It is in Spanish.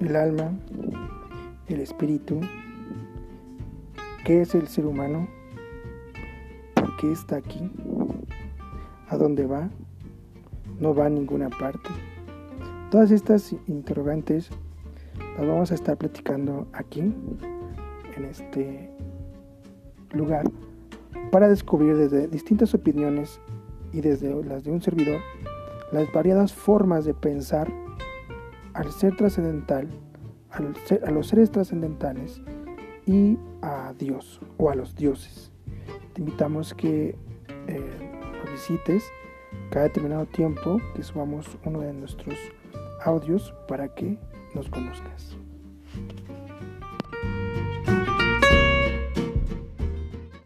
el alma, el espíritu, qué es el ser humano, por qué está aquí, a dónde va, no va a ninguna parte. Todas estas interrogantes las vamos a estar platicando aquí, en este lugar, para descubrir desde distintas opiniones y desde las de un servidor las variadas formas de pensar al ser trascendental, a los seres trascendentales y a Dios o a los dioses. Te invitamos que eh, visites cada determinado tiempo que subamos uno de nuestros audios para que nos conozcas.